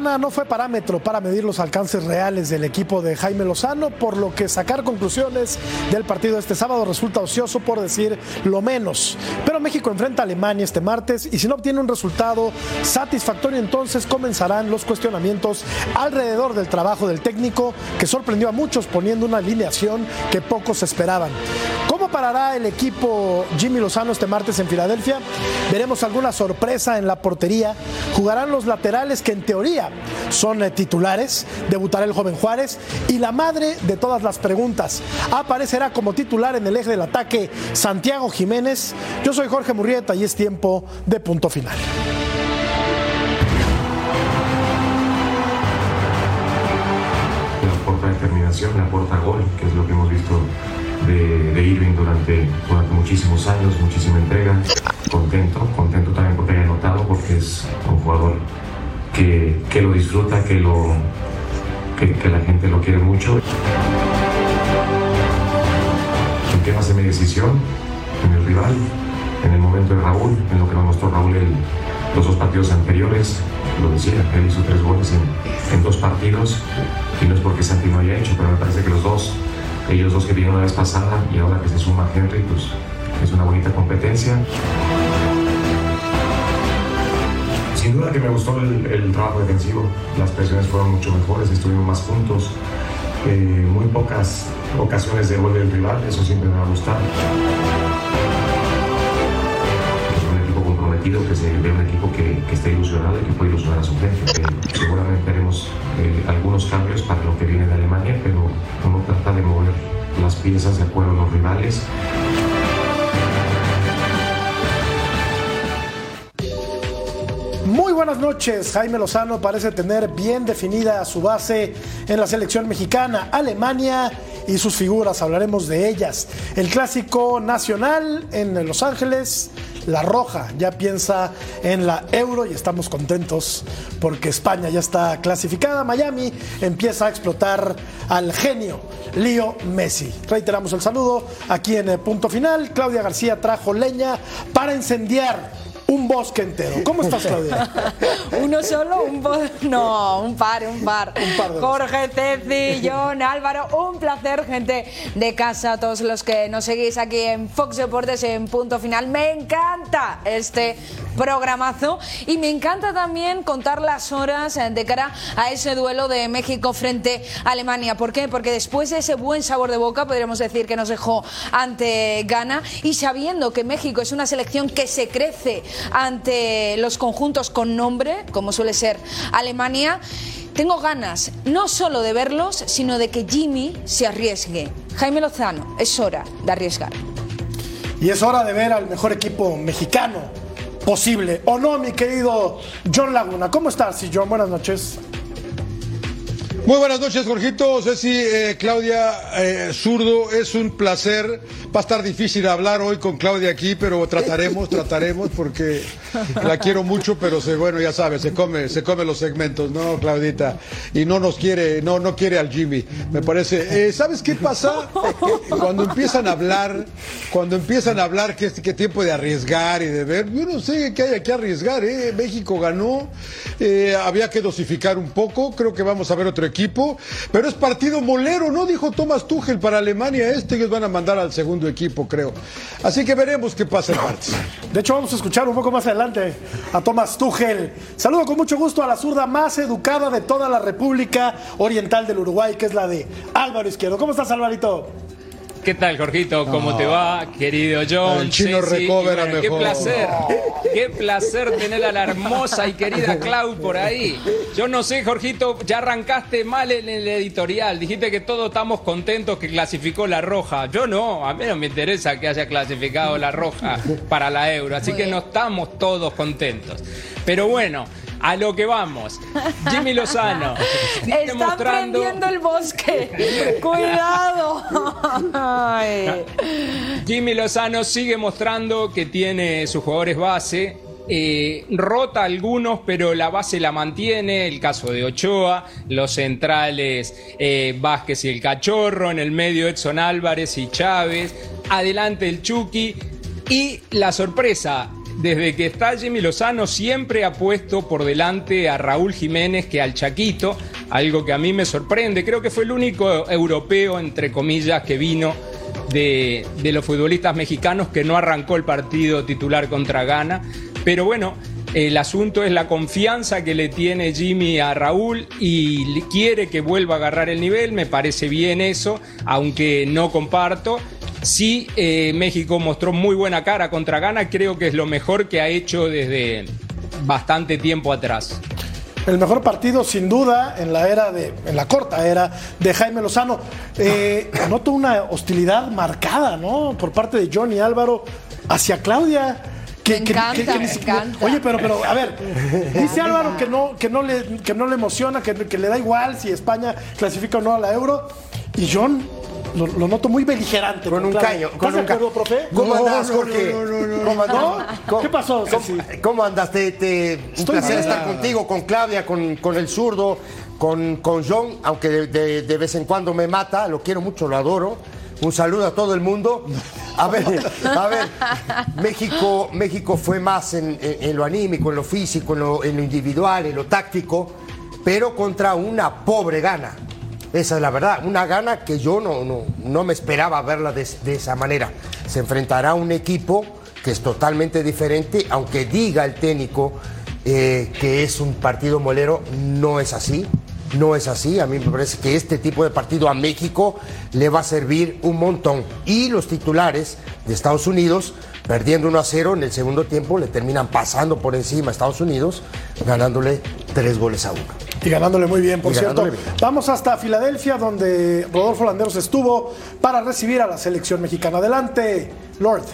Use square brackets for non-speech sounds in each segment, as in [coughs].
No fue parámetro para medir los alcances reales del equipo de Jaime Lozano, por lo que sacar conclusiones del partido este sábado resulta ocioso por decir lo menos. Pero México enfrenta a Alemania este martes y si no obtiene un resultado satisfactorio entonces comenzarán los cuestionamientos alrededor del trabajo del técnico que sorprendió a muchos poniendo una alineación que pocos esperaban. ¿Cómo parará el equipo Jimmy Lozano este martes en Filadelfia? Veremos alguna sorpresa en la portería. Jugarán los laterales que en teoría son eh, titulares. Debutará el joven Juárez. Y la madre de todas las preguntas. Aparecerá como titular en el eje del ataque Santiago Jiménez. Yo soy Jorge Murrieta y es tiempo de punto final. Le aporta determinación, le aporta gol, que es lo que hemos visto de, Irving durante, durante muchísimos años, muchísima entrega. Contento, contento también porque haya anotado, porque es un jugador que, que lo disfruta, que, lo, que, la gente lo quiere mucho. ¿En qué base mi decisión? En el rival, en el momento de Raúl, en lo que nos mostró Raúl el, los dos partidos anteriores. Lo decía, él hizo tres goles en, en dos partidos y no es porque Santi no haya hecho, pero me parece que los dos, ellos dos que vinieron la vez pasada y ahora que se suma Henry, pues es una bonita competencia. Sin duda que me gustó el, trabajo defensivo, las presiones fueron mucho mejores, estuvimos más juntos, eh, muy pocas ocasiones de gol del rival, eso siempre me va a gustar. Es un equipo comprometido, que se ve un equipo que, está ilusionado y que puede ilusionar a su gente. seguramente veremos eh, algunos cambios para lo que viene de Alemania, pero uno trata de mover las piezas de acuerdo a los rivales. Muy buenas noches. Jaime Lozano parece tener bien definida su base en la selección mexicana, Alemania y sus figuras. Hablaremos de ellas. El clásico nacional en Los Ángeles. La Roja ya piensa en la Euro y estamos contentos porque España ya está clasificada. Miami empieza a explotar al genio Lío Messi. Reiteramos el saludo aquí en el punto final. Claudia García trajo leña para incendiar un bosque entero. ¿Cómo estás, Claudia? [laughs] ¿Uno solo? Un bosque. No, un par, un par. Un par de Jorge, Ceci, John, Álvaro, un placer, gente de casa, todos los que nos seguís aquí en Fox Deportes en punto final. Me encanta este programazo y me encanta también contar las horas eh, de cara a ese duelo de México frente a Alemania. ¿Por qué? Porque después de ese buen sabor de boca, podríamos decir que nos dejó ante Ghana y sabiendo que México es una selección que se crece ante los conjuntos con nombre, como suele ser Alemania, tengo ganas no solo de verlos, sino de que Jimmy se arriesgue. Jaime Lozano, es hora de arriesgar. Y es hora de ver al mejor equipo mexicano posible. ¿O no, mi querido John Laguna? ¿Cómo estás, John? Buenas noches. Muy buenas noches, Jorgito, Ceci, eh, Claudia, eh, Zurdo, es un placer. Va a estar difícil hablar hoy con Claudia aquí, pero trataremos, [laughs] trataremos, porque la quiero mucho, pero se, bueno, ya sabes, se come, se come los segmentos, ¿no, Claudita? Y no nos quiere, no, no quiere al Jimmy, me parece. Eh, ¿Sabes qué pasa? Cuando empiezan a hablar, cuando empiezan a hablar que que tiempo de arriesgar y de ver, yo no sé qué hay que arriesgar, ¿eh? México ganó, eh, había que dosificar un poco, creo que vamos a ver otro equipo, pero es partido molero, ¿no? Dijo Thomas Tuchel para Alemania este, ellos van a mandar al segundo equipo, creo. Así que veremos qué pasa en martes. De hecho, vamos a escuchar un poco más adelante a Tomás Tuchel. Saludo con mucho gusto a la zurda más educada de toda la República Oriental del Uruguay, que es la de Álvaro Izquierdo. ¿Cómo estás, Alvarito? ¿Qué tal, Jorgito? ¿Cómo te va, querido John? El chino Ceci? recobra bueno, mejor. Qué placer, qué placer tener a la hermosa y querida Clau por ahí. Yo no sé, Jorgito, ya arrancaste mal en el editorial. Dijiste que todos estamos contentos que clasificó la Roja. Yo no, a mí no me interesa que haya clasificado la Roja para la Euro. Así que no estamos todos contentos. Pero bueno, a lo que vamos. Jimmy Lozano. [laughs] mostrando- prendiendo el bosque. [laughs] Cuidado. [laughs] Jimmy Lozano sigue mostrando que tiene sus jugadores base. eh, rota algunos, pero la base la mantiene. El caso de Ochoa, los centrales eh, Vázquez y el Cachorro, en el medio Edson Álvarez y Chávez, adelante el Chucky. Y la sorpresa, desde que está Jimmy Lozano siempre ha puesto por delante a Raúl Jiménez que al Chaquito, algo que a mí me sorprende. Creo que fue el único europeo, entre comillas, que vino de, los futbolistas mexicanos que no arrancó el partido titular contra Ghana. Pero bueno, el asunto es la confianza que le tiene Jimmy a Raúl y quiere que vuelva a agarrar el nivel. Me parece bien eso, aunque no comparto. Sí, eh, México mostró muy buena cara contra Ghana. Creo que es lo mejor que ha hecho desde bastante tiempo atrás. El mejor partido, sin duda, en la era de, en la corta era de Jaime Lozano. Eh, noto una hostilidad marcada, ¿no? Por parte de Johnny Álvaro hacia Claudia. Que, Me que- encanta, que- que me ni siquiera- encanta. Oye, pero, pero, a ver, dice [laughs] Álvaro que no, que no le, que no le emociona, que, que le da igual si España clasifica o no a la Euro. Y John lo, lo noto muy beligerante. Con un caño. ¿Estás Con de un ca- acuerdo, profe? ¿Cómo No, andas, no, Jorge? no, no, no, ¿Cómo andas? ¿No? ¿Cómo- ¿Qué pasó, ¿Cómo, andas? Te, te- un Estoy placer bien. estar contigo, con Claudia, con, con el zurdo, con, con John, aunque de, de- de vez en cuando me mata, lo quiero mucho, lo adoro. Un saludo a todo el mundo. A ver, a ver, México, México fue más en, en- en lo anímico, en lo físico, en lo, en lo individual, en lo táctico, pero contra una pobre gana. Esa es la verdad, una gana que yo no, no, no me esperaba verla de, esa manera. Se enfrentará a un equipo que es totalmente diferente, aunque diga el técnico eh, que es un partido molero, no es así. No es así, a mí me parece que este tipo de partido a México le va a servir un montón. Y los titulares de Estados Unidos, perdiendo 1 a 0 en el segundo tiempo, le terminan pasando por encima a Estados Unidos, ganándole tres goles a uno. Y ganándole muy bien, por cierto. bien. Vamos hasta Filadelfia, donde Rodolfo Landeros estuvo para recibir a la selección mexicana. Adelante, Lord.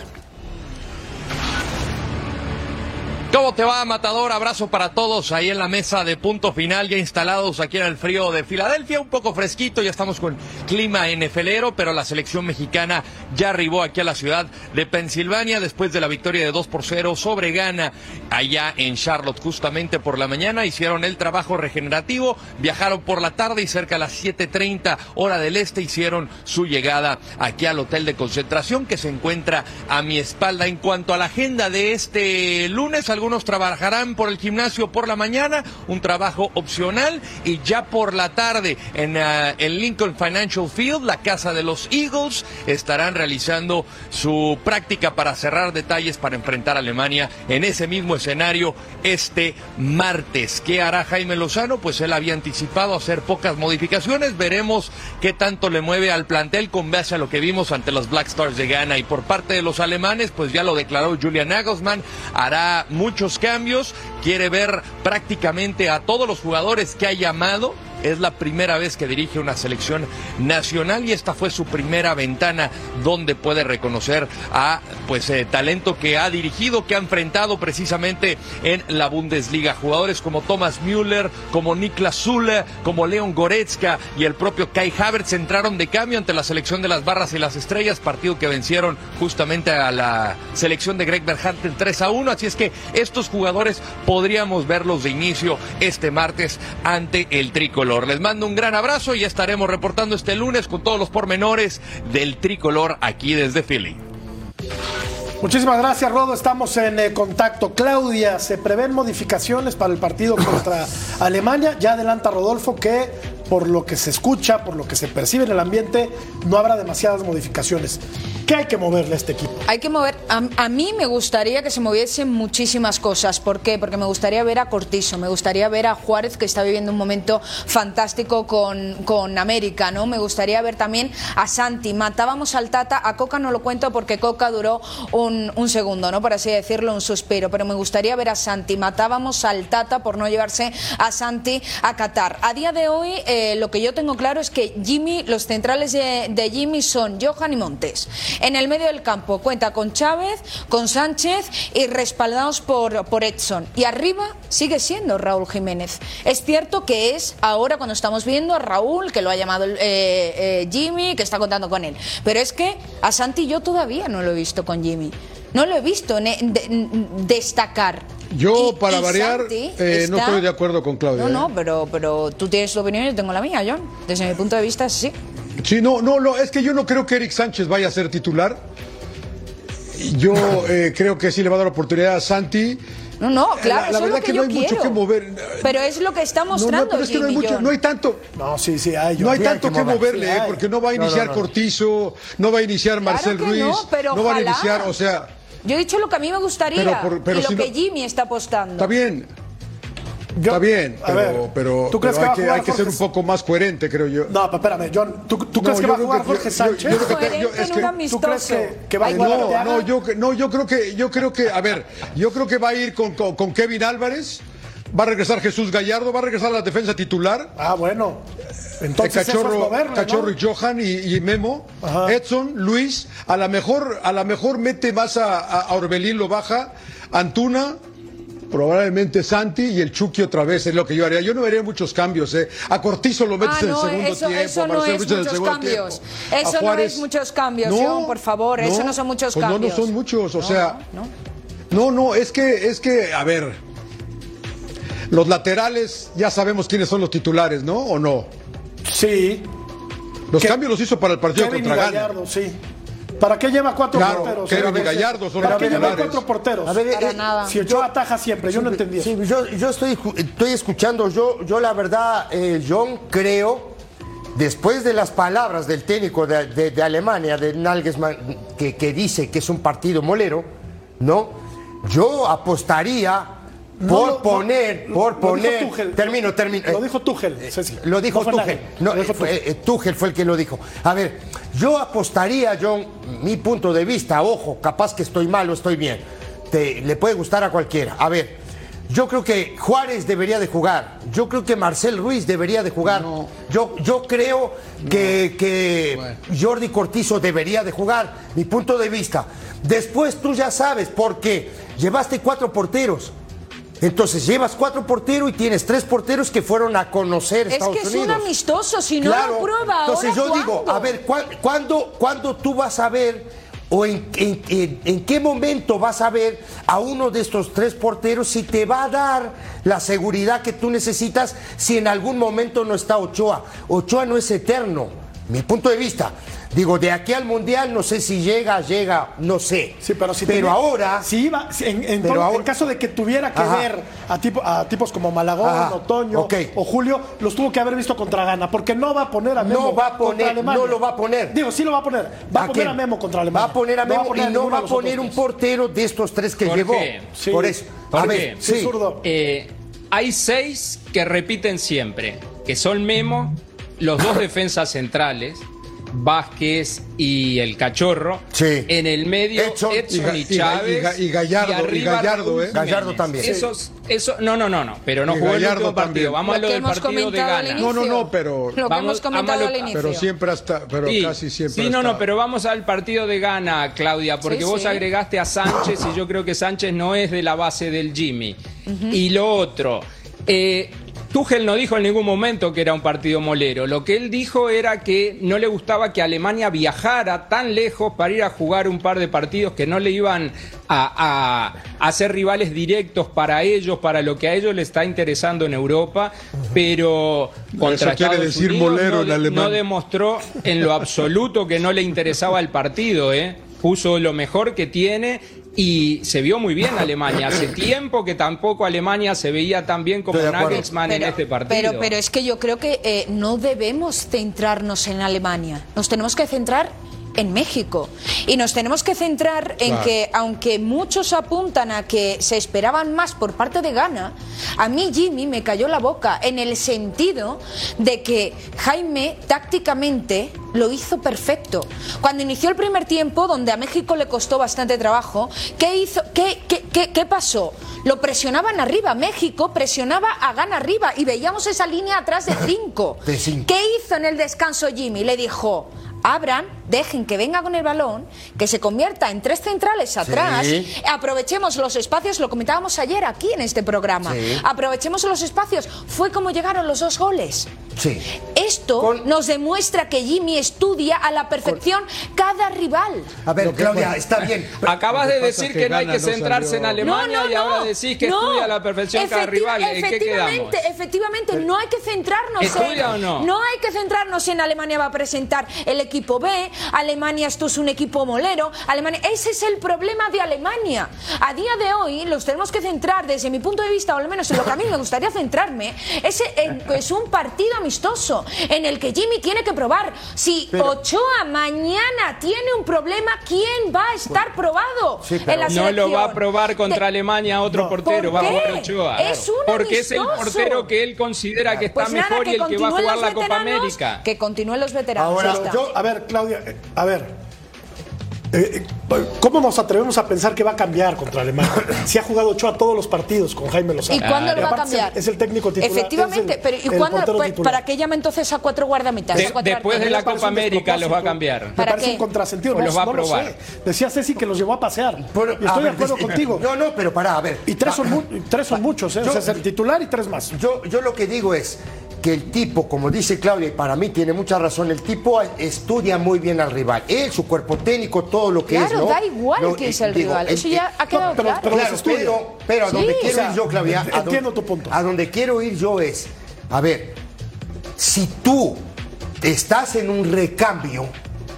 ¿Cómo te va, Matador? Abrazo para todos ahí en la mesa de punto final, ya instalados aquí en el frío de Filadelfia, un poco fresquito, ya estamos con clima NFLero, pero la selección mexicana ya arribó aquí a la ciudad de Pensilvania después de la victoria de 2 por 0 sobre Ghana allá en Charlotte. Justamente por la mañana hicieron el trabajo regenerativo, viajaron por la tarde y cerca a las 7.30 hora del este hicieron su llegada aquí al hotel de concentración que se encuentra a mi espalda. En cuanto a la agenda de este lunes, algunos trabajarán por el gimnasio por la mañana, un trabajo opcional, y ya por la tarde en el Lincoln Financial Field, la casa de los Eagles, estarán realizando su práctica para cerrar detalles para enfrentar a Alemania en ese mismo escenario este martes. ¿Qué hará Jaime Lozano? Pues él había anticipado hacer pocas modificaciones. Veremos qué tanto le mueve al plantel con base a lo que vimos ante los Black Stars de Ghana. Y por parte de los alemanes, pues ya lo declaró Julian Nagelsmann, hará muchos cambios, quiere ver prácticamente a todos los jugadores que ha llamado. Es la primera vez que dirige una selección nacional y esta fue su primera ventana donde puede reconocer a pues eh, talento que ha dirigido, que ha enfrentado precisamente en la Bundesliga. Jugadores como Thomas Müller, como Niklas Zule, como Leon Goretzka y el propio Kai Havertz entraron de cambio ante la selección de las Barras y las Estrellas, partido que vencieron justamente a la selección de Greg Berhalter 3 a 1. Así es que estos jugadores podríamos verlos de inicio este martes ante el tricolor. Les mando un gran abrazo y estaremos reportando este lunes con todos los pormenores del tricolor aquí desde Philly. Muchísimas gracias, Rodo. Estamos en eh, contacto. Claudia, ¿se prevén modificaciones para el partido [coughs] contra Alemania? Ya adelanta Rodolfo que, por lo que se escucha, por lo que se percibe en el ambiente, no habrá demasiadas modificaciones. ¿Qué hay que moverle a este equipo? Hay que mover. A, mí me gustaría que se moviesen muchísimas cosas. ¿Por qué? Porque me gustaría ver a Cortizo, me gustaría ver a Juárez, que está viviendo un momento fantástico con, con América, ¿no? Me gustaría ver también a Santi. Matábamos al Tata, a Coca no lo cuento porque Coca duró un, un segundo, ¿no? Por así decirlo, un suspiro. Pero me gustaría ver a Santi. Matábamos al Tata por no llevarse a Santi a Qatar. A día de hoy, eh, lo que yo tengo claro es que Jimmy, los centrales de Jimmy son Johan y Montes. En el medio del campo cuenta con Chávez, con Sánchez y respaldados por, por Edson. Y arriba sigue siendo Raúl Jiménez. Es cierto que es ahora cuando estamos viendo a Raúl, que lo ha llamado eh, eh, Jimmy, que está contando con él. Pero es que a Santi yo todavía no lo he visto con Jimmy. No lo he visto ne- de- destacar. Yo, Y- para y variar, eh, no estoy de acuerdo con Claudia. No, ¿eh? no, pero, pero tú tienes tu opinión y yo tengo la mía, John. Desde mi punto de vista, así. Sí, no, no, no, es que yo no creo que Eric Sánchez vaya a ser titular. Yo [laughs] eh, creo que sí le va a dar oportunidad a Santi. No, no, claro, la, eso la es verdad lo que, que no yo hay mucho quiero. que mover. Pero es lo que está No, mostrando no, pero es que no hay mucho, no tanto. No, sí, sí, hay. No hay tanto que que mover, moverle, sí eh, porque no va a No, no, iniciar no. Cortizo, no va a iniciar Claro Marcel Ruiz, no, pero van a iniciar, o sea, Yo he dicho lo que a mí me gustaría Pero por- pero y lo si que no- Jimmy está apostando. está bien, Yo- está bien, a pero, ver, pero, ¿tú crees pero que hay, que, jugar hay que ser un poco más coherente, creo yo. No, pero espérame, John, ¿tú, tú No, crees que yo va a jugar que- Jorge yo- Sánchez? yo creo que- Coherente yo- es en un que- amistoso. ¿Tú crees que- que va a jugar No, no, yo, no, yo creo que, yo creo que, a ver, yo creo que va a ir con, con- con Kevin Álvarez, va a regresar Jesús Gallardo, va a regresar a la defensa titular. Ah, bueno. Entonces eso es Cachorro. Cachorro y Johan y, y Memo, Ajá. Edson, Luis, a lo mejor, a la mejor mete más a, a- a Orbelín, lo baja, Antuna, probablemente Santi y el Chucky otra vez, es lo que yo haría. Yo no haría muchos cambios, ¿eh? A Cortizo lo metes Ah, en el no, segundo eso, tiempo, eso a no es en el muchos segundo cambios. tiempo. Eso no es muchos cambios, John, por favor, eso no son muchos pues No, cambios. no son muchos, o No, sea, no, no, no, es que, es que, a ver, los laterales ya sabemos quiénes son los titulares, ¿no? ¿O no? Sí. Los cambios los hizo para el partido Kevin contra. Gallardo, sí. ¿Para qué lleva cuatro Claro, porteros? Ver, y Gallardo son ¿Para qué lleva cuatro porteros? A ver, Para eh, nada. Si Ochoa ataja siempre, yo no entendí. Sí, yo, yo estoy, escuchando, yo, yo la verdad, eh, John, creo, después de las palabras del técnico de, de- de Alemania, de Nagelsmann, que, que dice que es un partido molero, ¿no? Yo apostaría No por lo- poner, lo- por lo dijo poner, Tuchel. termino, termino. Lo eh, dijo Tuchel, lo dijo No Tuchel. No, Lo dijo eh, fue, Tuchel. eh, Tuchel fue el que lo dijo. A ver, yo apostaría, John, mi punto de vista, ojo, capaz que estoy mal o estoy bien. Te- le puede gustar a cualquiera. A ver, yo creo que Juárez debería de jugar. Yo creo que Marcel Ruiz debería de jugar. Yo, yo creo que, que Jordi Cortizo debería de jugar. Mi punto de vista. Después tú ya sabes, porque llevaste cuatro porteros. Entonces llevas cuatro porteros y tienes tres porteros que furon a conocer Es Estados que es Unidos. un amistoso, si no lo prueba Entonces ahora, yo digo, a ver, ¿cuán- ¿cuándo, cuándo tú vas a ver o en, en- en- en qué momento vas a ver a uno de estos tres porteros si te va a dar la seguridad que tú necesitas si en algún momento no está Ochoa? Ochoa no es eterno, mi punto de vista. Digo, de aquí al Mundial no sé si llega, llega, no sé. Sí, pero si pero tenía- ahora... si iba, si en, en Pero todo- ahora- en caso de que tuviera que Ajá. ver a, tipo, a tipos como Malagón, Ajá. Otoño o Julio, los tuvo que haber visto contra Ghana, porque no va a poner a No Memo va a contra poner, no lo va a poner. Digo, sí lo va a poner. Va a, poner quién? a Memo contra Alemania. Va a poner a No va Memo poner y no va a poner un portero de estos tres que. Sí. Por eso. A ¿Por ver, sí. zurdo. Eh, hay seis que repiten siempre, que son Memo, los dos [coughs] defensas centrales, Vázquez y el Cachorro. Sí. En el medio, Edson y Edson, Ga- y, y Ga- Chávez. y Ga- y Gallardo, y arriba Gallardo, ¿eh? Gallardo también. Esos, eso, no, no, no, no, pero no jugó el Gallardo último partido. Vamos a Lo lo del partido de Ghana. No, no, no, pero- Lo que Vamos, hemos comentado ámalo- al inicio. Pero siempre hasta, pero Sí, casi siempre. Sí, no, no, pero vamos al partido de Ghana, Claudia, porque Sí, vos sí. agregaste a Sánchez y yo creo que Sánchez no es de la base del Jimmy. Y lo otro, eh, Tuchel no dijo en ningún momento que era un partido molero. Lo que él dijo era que no le gustaba que Alemania viajara tan lejos para ir a jugar un par de partidos que no le iban a, a- a ser rivales directos para ellos, para lo que a ellos les está interesando en Europa, pero contra Eso quiere decir Unidos molero no, en no demostró en lo absoluto que no le interesaba el partido, ¿eh? Puso lo mejor que tiene y se vio muy bien Alemania. Hace [coughs] tiempo que tampoco Alemania se veía tan bien como. Nagelsmann en este partido. Pero, pero es que yo creo que eh, no debemos centrarnos en Alemania. Nos tenemos que centrar en México. Y nos tenemos que centrar en Claro. que, aunque muchos apuntan a que se esperaban más por parte de Ghana, a mí Jimmy me cayó la boca en el sentido de que Jaime tácticamente lo hizo perfecto. Cuando inició el primer tiempo, donde a México le costó bastante trabajo, ¿qué hizo? ¿Qué, qué, qué- qué pasó? Lo presionaban arriba. México presionaba a Ghana arriba y veíamos esa línea atrás de [coughs] cinco. De cinco. ¿Qué hizo en el descanso Jimmy? Le dijo, abran, dejen que venga con el balón, que se convierta en tres centrales atrás, Sí. aprovechemos los espacios, lo comentábamos ayer aquí en este programa, Sí. aprovechemos los espacios, fue como llegaron los dos goles. Sí. Esto Con- nos demuestra que Jimmy estudia a la perfección cada rival. A ver, Claudia, bueno. está bien. Acabas de decir que que, no hay que no centrarse en salió- Alemania y ahora decís que no. estudia a la perfección cada Efecti- rival. ¿En qué quedamos? efectivamente, efectivamente, no hay que centrarnos ¿Estudia en, o no? hay que centrarnos en Alemania va a presentar el equipo B, Alemania esto es un equipo molero, Alemania, ese es el problema de Alemania. A día de hoy los tenemos que centrar desde mi punto de vista, o al menos en lo que a mí me gustaría centrarme, es, en- es un partido amistoso en el que Jimmy tiene que probar si Pero- Ochoa mañana tiene un problema, ¿quién va a estar probado Sí, pero- en la No lo selección? va a probar contra De- Alemania otro No. portero, ¿Por va a jugar Ochoa. Es un Porque es el portero que él considera que está Pues nada, mejor y el que va a jugar la Copa América. Que continúen los veteranos. Ahora. Yo, a ver, Claudia, eh, a ver. Eh, eh, ¿Cómo nos atrevemos a pensar que va a cambiar contra Alemania? [coughs] Si ha jugado Ochoa todos los partidos con Jaime Lozano. ¿Y cuándo lo va a cambiar? Es el técnico titular. Efectivamente, el- pero ¿y cuándo? pues. ¿Para qué llama entonces a cuatro guardamitas? De- a cuatro después de la Me Copa América los va a cambiar. Me ¿Para parece qué? un contrasentido. No, los va a no lo probar. sé. Decía Ceci que los llevó a pasear. Pero, y a estoy de acuerdo contigo. No, no, pero para, a ver. Y tres son, Ah, mu- tres son muchos, ¿eh? O sea, es el titular y tres más. Yo, yo lo que digo es que el tipo, como dice Claudia, y para mí tiene mucha razón, el tipo estudia muy bien al rival. Él, su cuerpo técnico, todo lo que es. Claro, ¿no? da igual Lo- quién es el digo, rival. Eso ya ha quedado pero- claro. pero- Claro, los estudia. pero, pero a donde Sí. quiero O sea, ir yo, Claudia. a donde- entiendo tu punto. A donde quiero ir yo es, a ver, si tú estás en un recambio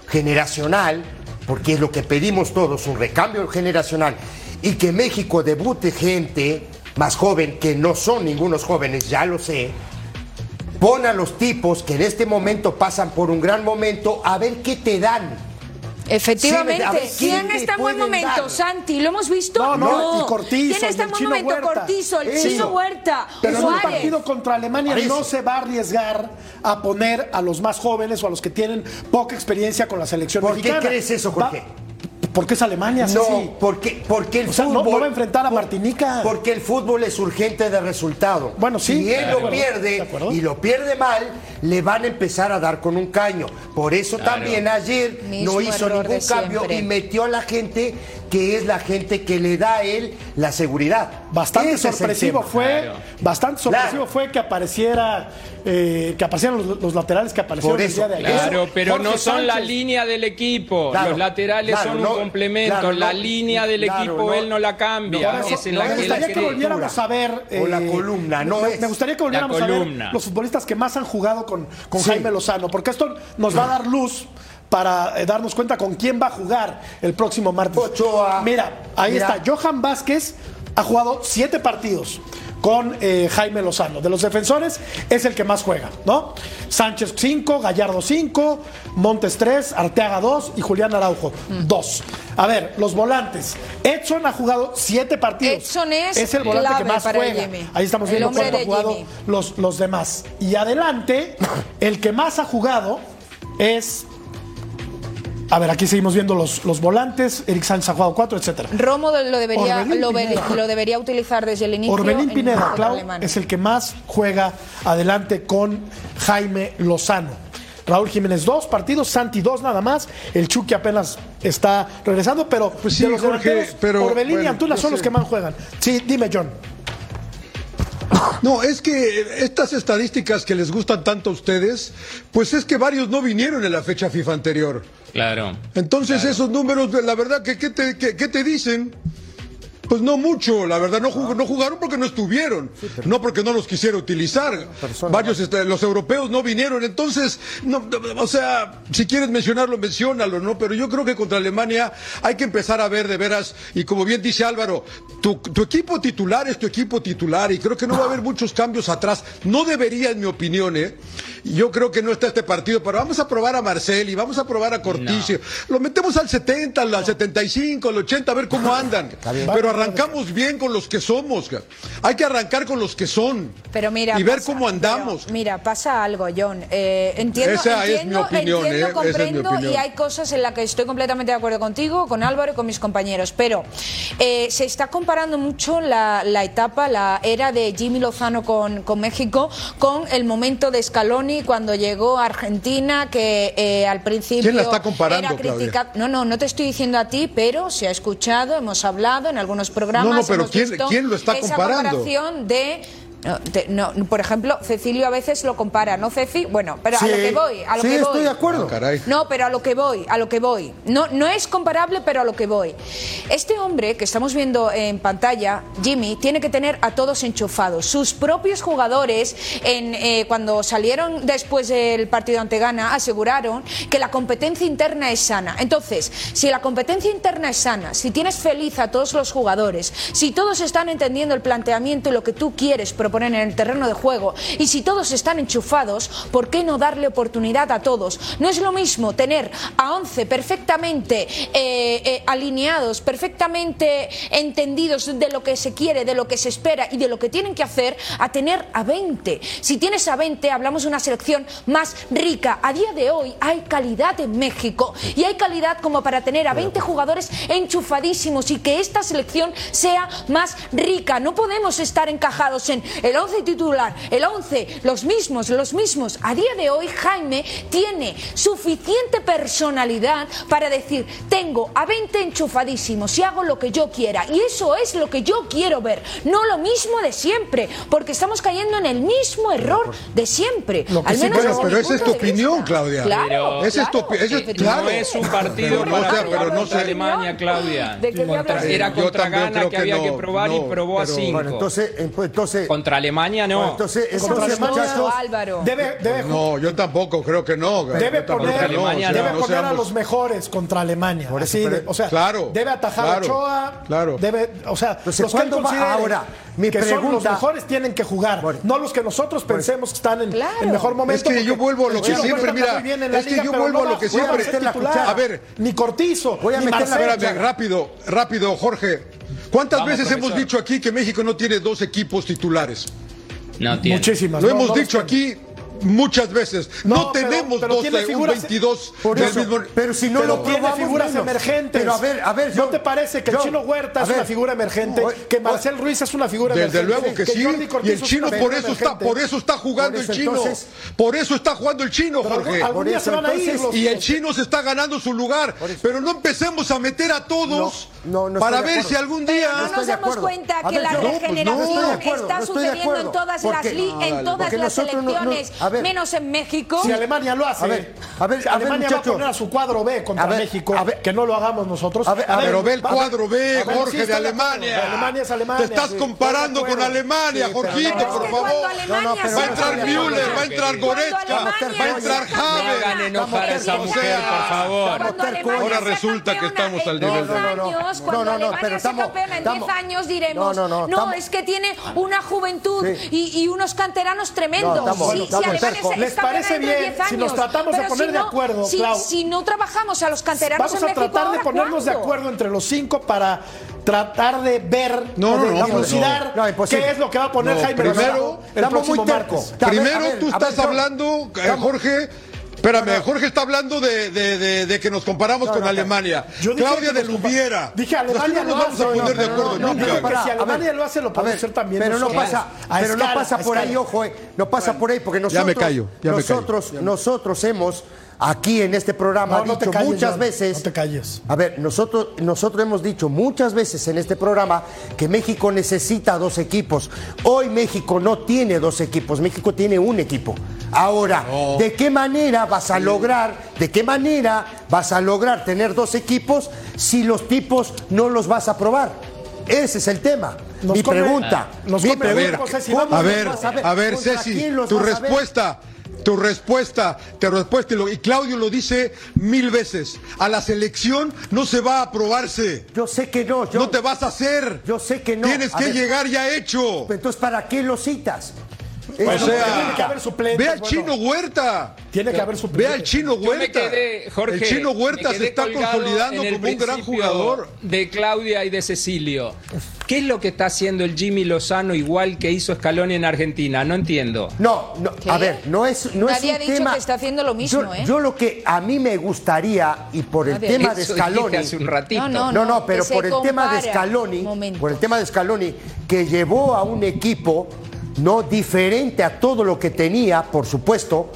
generacional, porque es lo que pedimos todos, un recambio generacional, y que México debute gente más joven, que no son ningunos jóvenes, ya lo sé, pon a los tipos que en este momento pasan por un gran momento a ver qué te dan. Efectivamente. Sí, ver, ¿quién ¿Quién te está en buen momento? dar? Santi, ¿lo hemos visto? No, no, y Cortizo, ¿Quién está en buen momento? Huerta. Cortizo, el Eso. Chino Huerta, Pero en un partido contra Alemania eso. no se va a arriesgar a poner a los más jóvenes o a los que tienen poca experiencia con la selección ¿Por qué crees eso, Jorge? Va- porque es Alemania, No, Ceci. porque, porque el O sea, no- fútbol. no va a enfrentar a por- Martinica. Porque el fútbol es urgente de resultado. Bueno, sí, Si él lo de pierde y lo pierde mal, le van a empezar a dar con un caño. Por eso también ayer Mismo no hizo ningún cambio siempre. y metió a la gente que es la gente que le da a él la seguridad. Bastante Ese sorpresivo fue, Claro. bastante sorpresivo Claro. fue que apareciera, eh, que aparecieran los, los laterales que aparecieron el eso, día de ayer. Claro, pero Jorge no son la línea del equipo. Claro, Los laterales claro, son no, un complemento. claro, la no, línea del claro, equipo no, él no la cambia. no, es en no, la me gustaría que volviéramos a ver. O la columna, no me, es. me gustaría que volviéramos a ver los futbolistas que más han jugado con, con Sí. Jaime Lozano, porque esto nos va a dar luz para eh, darnos cuenta con quién va a jugar el próximo martes. Ochoa. Mira, ahí Mira. está. Johan Vázquez ha jugado siete partidos con eh, Jaime Lozano. De los defensores es el que más juega, ¿no? Sánchez 5, Gallardo 5, Montes 3, Arteaga 2 y Julián Araujo 2. A ver, los volantes. Edson ha jugado siete partidos. Edson es el volante clave que más juega. Jimmy. Ahí estamos viendo cuánto han jugado los, los demás. Y adelante, el que más ha jugado es. A ver, aquí seguimos viendo los, los volantes. Eric Sánchez ha jugado 4, etcétera. Romo lo debería, lo, debería utilizar desde el inicio. Orbelín Pineda, Clau, es el que más juega adelante con Jaime Lozano. Raúl Jiménez dos partidos, Santi dos nada más. El Chucky apenas está regresando, pero Pues sí, de los Jorge, pero, Orbelín y Antuna no son sé. los que más juegan. Sí, dime John. [laughs] No, es que estas estadísticas que les gustan tanto a ustedes, pues es que varios no vinieron en la fecha FIFA anterior. Claro. Entonces esos números, la verdad, que ¿qué te, qué- qué te dicen? Pues no mucho, la verdad, no, jug- no jugaron porque no estuvieron, no porque no los quisiera utilizar. Varios, este, los europeos no vinieron, entonces, no, no, o sea, si quieres mencionarlo, menciónalo, ¿no? Pero yo creo que contra Alemania hay que empezar a ver de veras, y como bien dice Álvaro, tu, tu equipo titular es tu equipo titular, y creo que no va a haber muchos cambios atrás. No debería, en mi opinión, ¿eh? Yo creo que no está este partido, pero vamos a probar a Marcel y vamos a probar a Corticio. Lo metemos al 70, al 75, al 80, a ver cómo andan. Pero arrancamos bien con los que somos. Hay que arrancar con los que son. Pero mira, y ver pasa- cómo andamos. pero mira, pasa algo, John. Eh, entiendo, Esa es mi entiendo, opinión, entiendo, ¿eh? Esa es mi comprendo opinión. y hay cosas en las que estoy completamente de acuerdo contigo, con Álvaro y con mis compañeros. Pero eh, se está comparando mucho la, la etapa, la era de Jimmy Lozano con, con México con el momento de Scaloni cuando llegó a Argentina, que al principio ¿Quién la está comparando, era No, no, no te estoy diciendo a ti, pero se ha escuchado, hemos hablado en algunos programas. No, no, pero ¿quién- lo está esa comparando? comparación de no, te- no, por ejemplo, Cecilio a veces lo compara, ¿no, Ceci? Bueno, pero Sí. a lo que voy, a lo Sí, que voy. estoy de acuerdo. Ah, caray. No, pero a lo que voy, a lo que voy. No, no es comparable, pero a lo que voy. Este hombre que estamos viendo en pantalla, Jimmy, tiene que tener a todos enchufados. Sus propios jugadores, en, eh, cuando salieron después del partido ante Ghana, aseguraron que la competencia interna es sana. Entonces, si la competencia interna es sana, si tienes feliz a todos los jugadores, si todos están entendiendo el planteamiento y lo que tú quieres proponer en el terreno de juego, y si todos están enchufados, ¿por qué no darle oportunidad a todos? No es lo mismo tener a 11 perfectamente eh, eh, alineados, perfectamente entendidos de lo que se quiere, de lo que se espera y de lo que tienen que hacer, a tener a 20. Si tienes a 20, hablamos de una selección más rica. A día de hoy hay calidad en México y hay calidad como para tener a 20 jugadores enchufadísimos y que esta selección sea más rica. No podemos estar encajados en el 11 titular, el 11, los mismos, los mismos. A día de hoy Jaime tiene suficiente personalidad para decir, tengo a 20 enchufadísimos y hago lo que yo quiera. Y eso es lo que yo quiero ver, no lo mismo de siempre, porque estamos cayendo en el mismo error de siempre. Lo que Al sí, menos pero- desde pero esa es tu opinión. Claudia. Claro, Pero- Esa es tu claro, opi- esa es- No claro. es un partido Pero no para sé, pero probar no contra sé. Alemania, Claudia. ¿De qué Contra- era contra creo que, que había no, que probar y probó a pero- cinco. Bueno, entonces, pues, entonces Contra Alemania no. bueno, entonces, muchachos, Álvaro. Debe, debe, No, yo tampoco creo que no. debe poner, Alemania o sea, debe no poner a seamos- los mejores contra Alemania. Por eso, Así pero- o sea, Claro, debe atajar claro, a Ochoa. claro. Debe, o sea, Entonces, los que él ¿cuándo va- considere ahora, mi que son los pregunta- mejores tienen que jugar, Bueno. no los que nosotros pensemos que están en Claro. el mejor momento. Es que yo vuelvo a lo que siempre, mira, es que yo vuelvo a lo que siempre-. A ver. ni Cortizo, Voy a meter la rápido, rápido, Jorge. ¿Cuántas Vamos, veces hemos dicho aquí que México no tiene dos equipos titulares? No tiene. Muchísimas. Lo no, hemos no dicho aquí muchas veces. No, No, pero- tenemos pero dos, tiene un figuras- 22 Por del eso, mismo. pero si no pero lo tiene figuras menos. emergentes. Pero a ver, a ver, ¿no yo- te parece que el Chino Huerta a es ver, una figura emergente? que Marcel Ruiz es una figura Desde emergente. luego que, sí. Y el chino por eso está, por eso está jugando eso, el chino. entonces- por eso está jugando el chino, Jorge. algún día se van a ir los- Y el chino se está ganando su lugar. Pero no empecemos a meter a todos No, no, no para ver si algún Pero día. no estoy nos de damos acuerdo. cuenta que ver, la no, pues no, regeneración acuerdo, está no sucediendo en todas Porque- las, li- Ah, en dale. todas las no- no- ver. menos en México. Si Alemania lo hace, A ver, a ver, a ver, Alemania va a poner a su cuadro B contra A ver, México, a ver. que no lo hagamos nosotros. A ver, a ver, Pero ve el cuadro B, Jorge, sí, de. Alemania. Alemania es Alemania. Te estás sí, comparando con. Alemania, Sí, pero Jorgito, no, por favor. No, no, pero Va a entrar Müller, va a entrar Goretzka, va a entrar No esa mujer, cerca. por favor. Ahora resulta que estamos al nivel 10 de- No, no, no. años, No, Cuando no, no, Alemania pero sea estamos- campeona en estamos- 10 años diremos, No, no, no, estamos- es que tiene una juventud Sí. y, y unos canteranos tremendos. No, estamos- Sí, estamos si Alemania ¿Les parece de bien 10 si nos años? tratamos de poner si de no- acuerdo, si, Clau? si no trabajamos a los canteranos Vamos en a México, tratar de ¿ahora ponernos de cuándo? acuerdo entre los cinco para tratar de ver, No, de no, no, dilucidar no, no, imposible. qué es lo que va a poner No, Jaime primero, el próximo muy Primero tú estás hablando, eh, Jorge. Espérame, Jorge está hablando de, de- de- de que nos comparamos No, con no, Alemania. Yo Claudia de Lubiera. Dije Alemania no nos vamos a poner de acuerdo no, nunca. si Alemania lo hace, lo a podemos hacer también Pero no pasa, pero no pasa por ahí, ojo, eh, no pasa por ahí, porque nosotros, me callo, ya me callo. nosotros, nosotros hemos aquí en este programa No, te dicho calles, muchas veces. no te calles. A ver, nosotros, nosotros hemos dicho muchas veces en este programa que México necesita dos equipos. Hoy México no tiene dos equipos, México tiene un equipo. Ahora, ¿de qué manera vas a lograr, de qué manera vas a lograr tener dos equipos si los tipos no los vas a probar? ese es el tema. Nos mi come- pregunta, nos mi come A ver, pregunta, Ceci, ¿cómo vamos a ver, a ver, ¿Contra Ceci, tu vas a ver? Tu respuesta, tu respuesta, y, Claudio lo dice mil veces, a la selección no se va a aprobarse, Yo sé que no, yo, no te vas a hacer, yo sé que no. tienes A que ver, llegar ya hecho. Entonces, ¿para qué lo citas? O Es- tiene que sea, haber suplentes, ve al bueno. chino Huerta. Tiene que haber Ve suplentes. al chino Yo me Huerta. quedé, Jorge, el chino Huerta me se está consolidando como un gran jugador. De Claudia y de Cecilio. ¿Qué es lo que está haciendo el Jimmy Lozano igual que hizo Scaloni en Argentina? No entiendo. No, no, a ver, no es, no Nadie es un ha dicho tema. que está haciendo lo mismo, yo, ¿eh? yo lo que a mí me gustaría, y por el Nadie- tema de Scaloni. hace un ratito. No, No, no, pero por el tema de. Scaloni, Momento. por el tema de Scaloni, que llevó a un equipo no diferente a todo lo que tenía, por supuesto,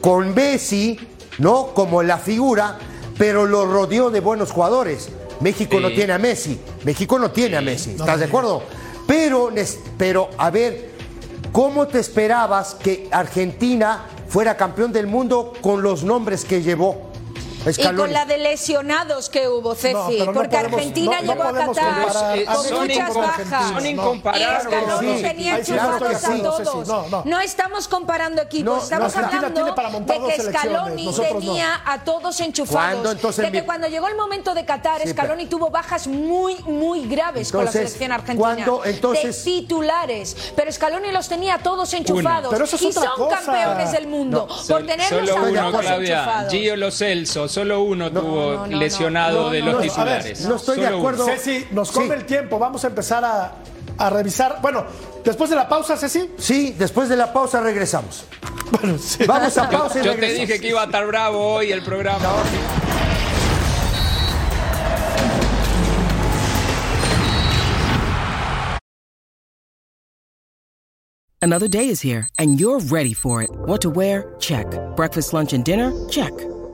con Messi, ¿no? Como la figura, pero lo rodeó de buenos jugadores. México Sí. no tiene a Messi, México no tiene a Messi, ¿estás de acuerdo? Pero, pero a ver, ¿cómo te esperabas que Argentina fuera campeón del mundo con los nombres que llevó? Y con la de lesionados que hubo, Ceci, No, pero no porque podemos- Argentina no- no llegó a Qatar Eh, con muchas bajas. Son No. Y incomparables. Scaloni Sí. tenía Ahí sí a todos. No, no. estamos comparando equipos, No, estamos hablando de que Scaloni tenía a todos enchufados. ¿Cuándo, entonces, de que mi- cuando llegó el momento de Qatar, Sí, Scaloni tuvo bajas muy, muy graves con la selección argentina. ¿cuándo, entonces? de titulares. Pero Scaloni los tenía todos enchufados. Pero eso es y otra son cosa. campeones del mundo. por tenerlos a todos enchufados. Gio Lo Celso, solo uno tuvo no, no, lesionado no, de los no, a ver, titulares. no estoy de uno. acuerdo. Ceci, nos come Sí. el tiempo. Vamos a empezar a, a revisar. Bueno, después de la pausa, Ceci. Sí, después de la pausa regresamos. [laughs] Bueno, sí. Vamos a pausa y Yo te regresamos. dije que iba a estar bravo hoy el programa. Another day is here, and you're ready for it. What to wear? Check. Breakfast, lunch, and dinner? Check.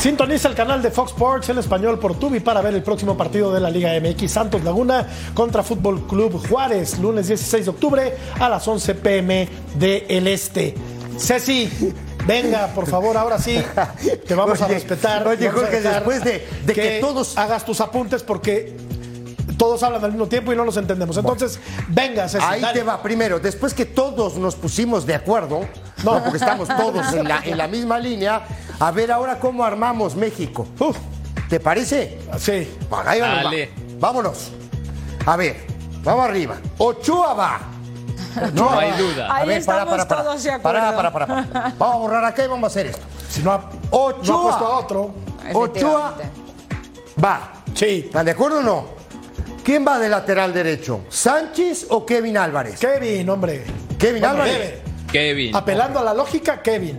Sintoniza el canal de Fox Sports en español por Tubi para ver el próximo partido de la Liga MX Santos Laguna contra Fútbol Club Juárez, lunes 16 de octubre a las 11 pm de el Este. Ceci, venga, por favor, ahora sí, te vamos a respetar. oye, Jorge, después de- de que todos- hagas tus apuntes porque todos hablan al mismo tiempo y no los entendemos. Entonces, venga, Ceci. Ahí dale. te va, primero, después que todos nos pusimos de acuerdo, no, porque estamos todos en la, en la misma línea, a ver ahora cómo armamos México. Uf, ¿Te parece? sí. Bueno, ahí vamos, Dale. va. Vámonos. A ver, vamos arriba. Ochoa va. No hay duda. Ahí estamos todos de acuerdo. Para, para, para, para. Vamos a borrar acá y vamos a hacer esto. Si no Ochoa. no ha puesto a otro. Ochoa va. Sí. ¿Están de acuerdo o no? ¿Quién va de lateral derecho? ¿Sánchez o Kevin Álvarez? Kevin, hombre. Kevin Bueno, Álvarez. Kevin. Kevin. Apelando a la lógica, Kevin.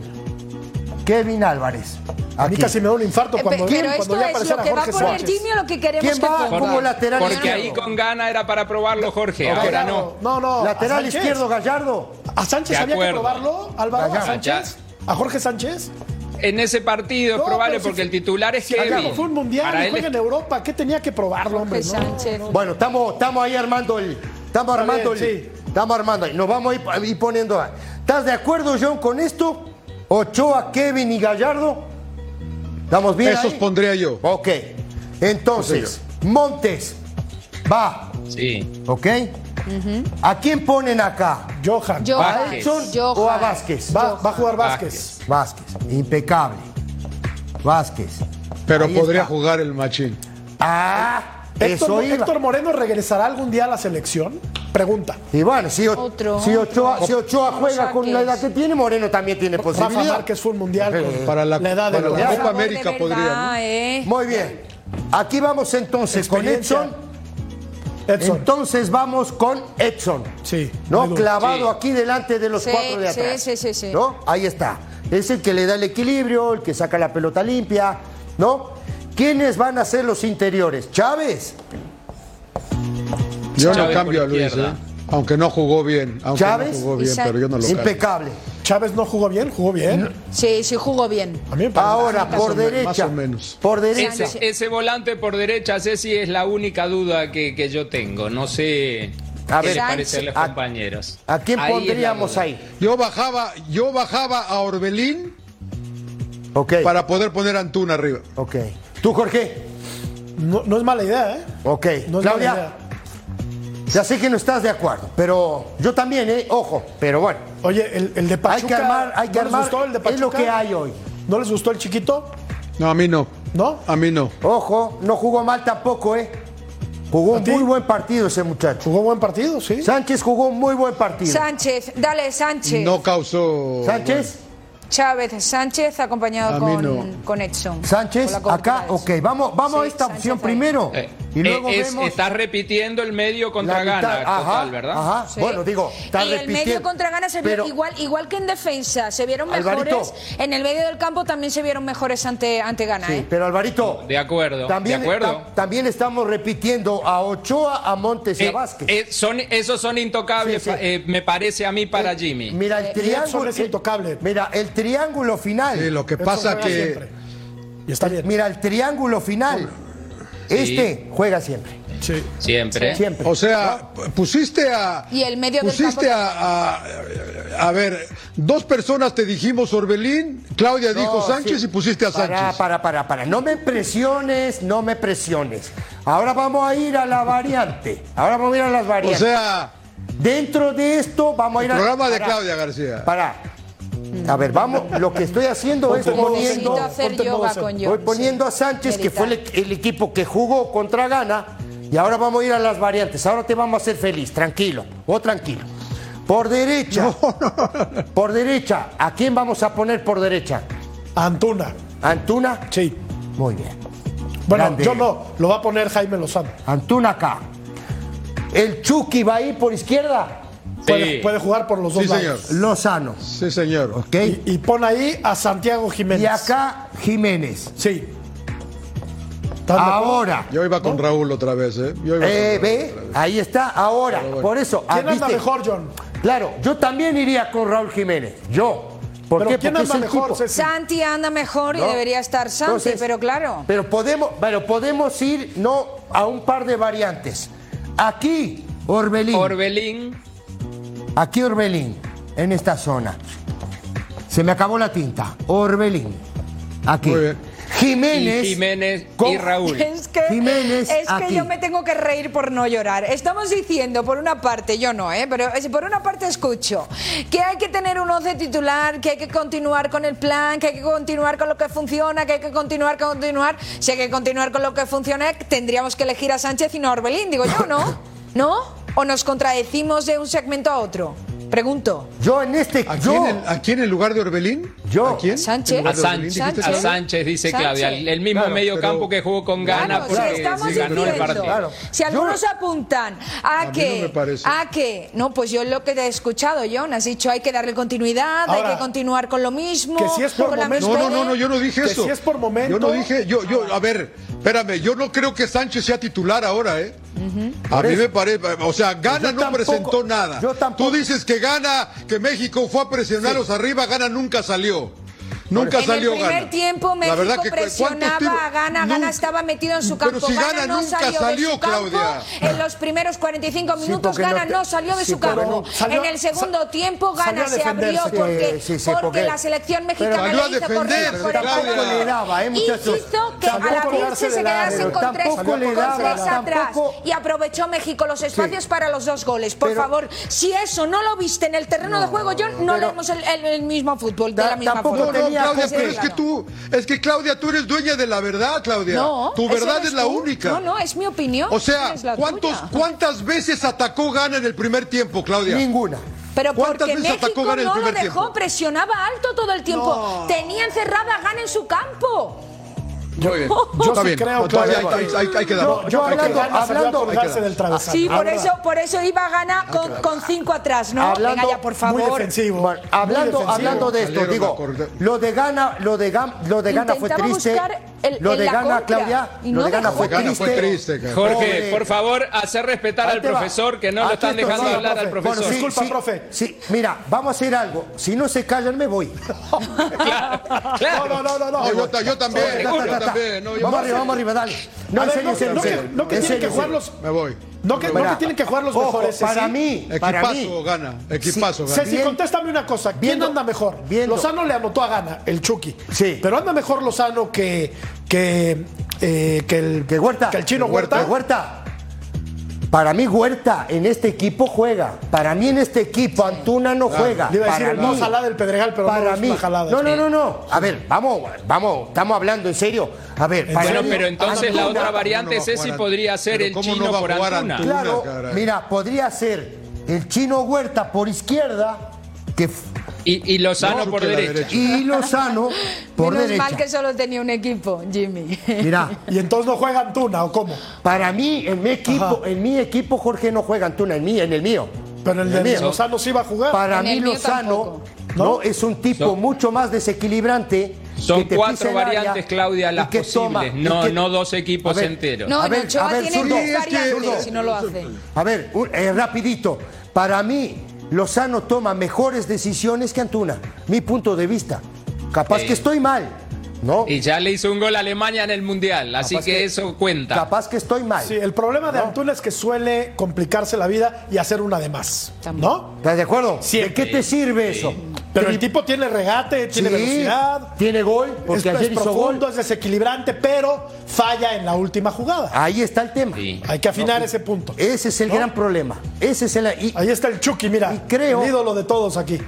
Kevin Álvarez. A mí Aquí. casi me da un infarto Eh, cuando, pe- pero cuando esto ya es lo que va Jorge a poner Sánchez. Jimmy o lo que queremos ¿Quién que va ponga. como lateral Porque izquierdo? ahí con gana era para probarlo, Jorge. Ok. Ahora no. No, no. Lateral a Sánchez. izquierdo Gallardo. ¿A Sánchez De había que acuerdo. probarlo, Álvaro? ¿A Gallardo. Sánchez? ¿A Jorge Sánchez? En ese partido es No, probable pero si porque fue- el titular es Si Gallardo Kevin. fue un mundial Para y él juega es- en Europa. ¿Qué tenía que probarlo, hombre? Jorge No, Sánchez. no, no. Bueno, estamos, estamos ahí armando el. Estamos Está armando bien, el. sí. Estamos armando ahí. Nos vamos a ir, a ir poniendo. ¿Estás de acuerdo, John, con esto? Ochoa, Kevin y Gallardo. ¿Estamos bien? Esos ahí? pondría yo. Ok. Entonces, Montes. Va. Sí. ¿Ok? ¿A quién ponen acá? Johan. Johan. ¿A. Edson o a. Vázquez? Va, va a jugar Vázquez. Vázquez. Impecable. Vázquez. Pero Ahí podría está. jugar el machín. Ah, Héctor. Héctor Moreno regresará algún día a la selección? Pregunta. Y bueno, si, O- Otro, si Ochoa, otro. si Ochoa juega con la edad que tiene, Moreno también tiene Rafa posibilidad. Márquez fue un mundial con [laughs] Para la- edad de para los la. Copa América de podría. ¿eh? Muy bien. Aquí vamos entonces con. Edson. Edson. Entonces vamos con Edson. Sí, ¿No? Clavado Sí. aquí delante de los Sí, cuatro de sí, atrás. sí, sí, sí. ¿No? Ahí está. Es el que le da el equilibrio, el que saca la pelota limpia, ¿no? ¿Quiénes van a ser los interiores? ¿Chávez? Yo no cambio a Luis. ¿eh? aunque no jugó bien. Aunque Chávez no jugó bien, pero yo no lo cambio. Impecable. Chávez no jugó bien, jugó bien. Sí, sí jugó bien. A mí me parece- Ahora, por derecha. más o menos. Por derecha. Ese, ese volante por derecha, Ceci, es la única duda que, que yo tengo. No sé A qué ver, les parece a los compañeros. ¿A quién Ahí pondríamos ahí? Yo bajaba, yo bajaba a Orbelín Ok. para poder poner a Antuna arriba. Ok. ¿Tú, Jorge? No, no es mala idea, ¿eh? Ok. No es mala Claudia, idea. ya sé que no estás de acuerdo, pero yo también, ¿eh? Ojo, pero bueno. Oye, el, el de Pachuca. Hay que armar, hay que ¿no les armar. gustó el de es lo Pachuca? que hay hoy. ¿No les gustó el chiquito? No, a mí no. ¿No? A mí no. Ojo, no jugó mal tampoco, ¿eh? Jugó un muy buen partido ese muchacho. Jugó buen partido, sí. Sánchez jugó un muy buen partido. Sánchez, dale Sánchez. No causó. Sánchez, Chávez, Sánchez acompañado con, no. con Edson. Sánchez, Con acá, ok. Vamos, vamos a esta Sánchez opción ahí. primero. Eh, y luego eh, es- vemos. Estás repitiendo el medio contra mitad. Gana, Ajá, total, ¿verdad? Ajá. Sí. Bueno, digo, está y el medio contra Gana se vio igual, igual que en defensa, se vieron Alvarito. mejores. En el medio del campo también se vieron mejores ante, ante Gana. Sí, ¿eh? pero Alvarito. De acuerdo, También, de acuerdo. ta- también estamos repitiendo a Ochoa, a Montes y a Eh, Vázquez. eh, son, esos son intocables, Sí, sí. eh, me parece a mí para Jimmy. Mira, el triángulo. es intocable. Mira, el triángulo final. Sí, lo que pasa que. siempre. Y está bien. Mira, el triángulo final. Este juega siempre. Sí. Siempre. Siempre. O sea, pusiste a. Y el medio del Pusiste campo a, a. a ver, dos personas te dijimos Orbelín, Claudia dijo No, Sánchez sí. y pusiste a Para, Sánchez. para, para, para. No me presiones, no me presiones. Ahora vamos a ir a la variante. Ahora vamos a ir a las O variantes. sea, Dentro de esto vamos a ir a. programa de para, Claudia García. Para. A ver, vamos. Lo que estoy haciendo es poniendo. Hacer yoga con. Voy poniendo a Sánchez, que fue el, el equipo que jugó contra Gana, y ahora vamos a ir a las variantes. Ahora te vamos a hacer feliz, tranquilo, o tranquilo. Por derecha, por derecha, ¿a quién vamos a poner por derecha? Antuna. ¿Antuna? Sí. Muy bien. Bueno, Grande. yo no. Lo va a poner Jaime Lozano. Antuna acá. ¿El Chucky va ahí por izquierda? Puede, Sí. puede jugar por los dos Sí, señor. lados. Lozano, Sí, señor. ¿ok? Y, y pon ahí a Santiago Jiménez. Y acá Jiménez. Sí. Ahora, Yo iba con Raúl otra vez, ¿eh? Yo iba eh, con ve, otra vez. ahí está, ahora. Bueno. Por eso, ah, ¿Quién anda mejor, John? Claro, yo también iría con Raúl Jiménez. Yo. ¿Por ¿Pero qué? quién anda mejor? Santi anda mejor y debería estar Santi, Entonces, pero claro. Pero podemos, pero podemos ir no a un par de variantes. Aquí, Orbelín. Orbelín, aquí Orbelín, en esta zona. Se me acabó la tinta. Orbelín. Aquí. Muy bien. Jiménez. y Jiménez y con- Raúl. [laughs] Es que, Jiménez es que aquí. yo me tengo que reír por no llorar. Estamos diciendo, por una parte, yo no, ¿eh? pero es- por una parte escucho que hay que tener un 11 titular, que hay que continuar con el plan, que hay que continuar con lo que funciona, que hay que continuar, continuar. Si hay que continuar con lo que funciona, tendríamos que elegir a Sánchez y no a Orbelín, digo yo, ¿no? [laughs] ¿No? ¿O nos contradecimos de un segmento a otro? Pregunto. Yo en este. ¿A yo, quién, en, a quién en lugar de Orbelín? Yo. ¿A quién? Sánchez. ¿En lugar a Sánchez, a Sánchez. Dice Sánchez. Claudia. El, el mismo Claro, medio pero- campo que jugó con Gana Claro, porque si estamos sí ganó el diciendo, partido. Claro. si algunos Yo- apuntan a, A mí que, no me parece. a que, no, pues yo lo que te he escuchado, John, has dicho hay que darle continuidad, hay que continuar con lo mismo, que si es por con la momento- No, no, no, no, yo no dije Que eso. si es por momento- Yo no dije, yo, yo, a ver, espérame, yo no creo que Sánchez sea titular ahora, ¿eh? A mí me parece, o sea, Gana Yo no tampoco- presentó nada. yo tampoco- Tú dices que Gana, que México fue a presionarlos arriba, Gana nunca salió. Nunca En salió el primer Gana. tiempo La México verdad que cu- ¿cuántos presionaba a Gana, Gana estaba metido en su Pero campo. si Gana, Gana no nunca salió, salió, de su campo. Claudia. En los primeros 45 Sí, minutos no Gana no salió de sí, su campo. no- salió- en el segundo tiempo Gana a se abrió porque, Sí, sí, sí, porque porque- la selección mexicana a le hizo correr por el ¿eh, y hizo que Tampoco darse de se quedasen con tres, con atrás y aprovechó México los espacios Sí. para los dos goles. Por favor, si eso no lo viste en el terreno de juego, yo no leemos el, mismo fútbol de la misma forma. No, no, Claudia, pero es que tú, es que Claudia, tú eres dueña de la verdad, Claudia. No, tu verdad es la tú. única. No, no, es mi opinión. O sea, ¿cuántos. ¿cuántas veces atacó Gana en el primer tiempo, Claudia? Ninguna. Pero ¿Cuántas porque veces atacó México Gana en el no lo dejó, tiempo? presionaba alto todo el tiempo. Tenía encerrada a Gana en su campo. Muy bien. Yo sí bien. creo, Claudia, hay, hay- hay- hay que dar. Yo- yo Creo que hablando- Gana salió a hablando- colgarse del travesaño. Sí, por eso, por eso iba Gana con, con cinco atrás, ¿no? Hablando- Venga ya, por Muy favor. defensivo. Bueno, muy hablando, defensivo. hablando de esto, digo, lo de Gana, lo de, Gam- lo de Gana fue triste. buscar el- Lo de Gana. Claudia, Y lo no de Gana fue fue triste. Jorge, Pobre. por favor, hacer respetar al profesor, que no lo están dejando sí, hablar al profe. profesor. Bueno, sí, Disculpa, sí, profe. Sí, mira, vamos a hacer algo. Si no se callan, me voy. [laughs] Claro. No, no, no, no. no. No, yo, ta- yo también, Ta, ta, yo ta, ta. también. No, yo vamos arriba, vamos arriba, dale. No, en serio, no, en serio, no que- tienen que jugar en los- serio. Me voy. No que, no Mira, que tienen que jugar los ojo, mejores. para Ceci. mí, para mí. Equipazo gana. Equipazo gana. Ceci, Bien. contéstame una cosa. ¿Quién Viendo- anda mejor? viendo- Lozano le anotó a Gana, el Chucky. Sí. Pero anda mejor Lozano que, que, eh, que el, Que Huerta. que el chino Huerta. Huerta. Para mí Huerta en este equipo juega. Para mí en este equipo Antuna no juega. Le iba a para decir mí. no jalada del Pedregal, pero para no es mí. jalada. No, no, no, no. A ver, vamos, vamos, estamos hablando en serio. A ver, para Bueno, mí, pero entonces la otra variante, ¿cómo no Ceci, jugar podría ser el no chino por Antuna. Antuna? Claro, caray. mira, podría ser el chino Huerta por izquierda que Y, y Lozano No, por derecha. derecha. y Lozano [laughs] por Menos derecha. mal que solo tenía un equipo, Jimmy. Mira, Y entonces no juega Antuna, ¿o cómo? para mí en mi equipo, Ajá. en mi equipo Jorge no juega Antuna, en mí, en el mío. Pero el En el de mío. Lozano sí va a jugar. Para En mí Lozano. ¿no? ¿No? es un tipo Son- mucho más desequilibrante. Son que te cuatro área variantes, Claudia, las que posibles, toma- no, que- no dos equipos A ver, enteros. No, A ver, Ochoa a ver, tiene dos variantes zurdo. si no lo hace. A ver, un- eh, rapidito. Para mí, Lozano toma mejores decisiones que Antuna. Mi punto de vista. Capaz que estoy mal, ¿no? Y ya le hizo un gol a Alemania en el Mundial, así que, eso cuenta. Capaz que estoy mal. Sí, el problema de Antuna es que suele complicarse la vida y hacer una de más. ¿No? ¿Estás de acuerdo? Siempre. ¿De qué te sirve eso? Pero el tipo tiene regate, tiene Sí, velocidad. Tiene gol, Es, porque es ayer hizo profundo, gol. es desequilibrante, pero falla en la última jugada. Ahí está el tema. Sí. Hay que afinar ese punto. Ese es el ¿No? gran problema. Ese es el. Y, Ahí está el Chucky, mira. Y creo- El ídolo de todos aquí.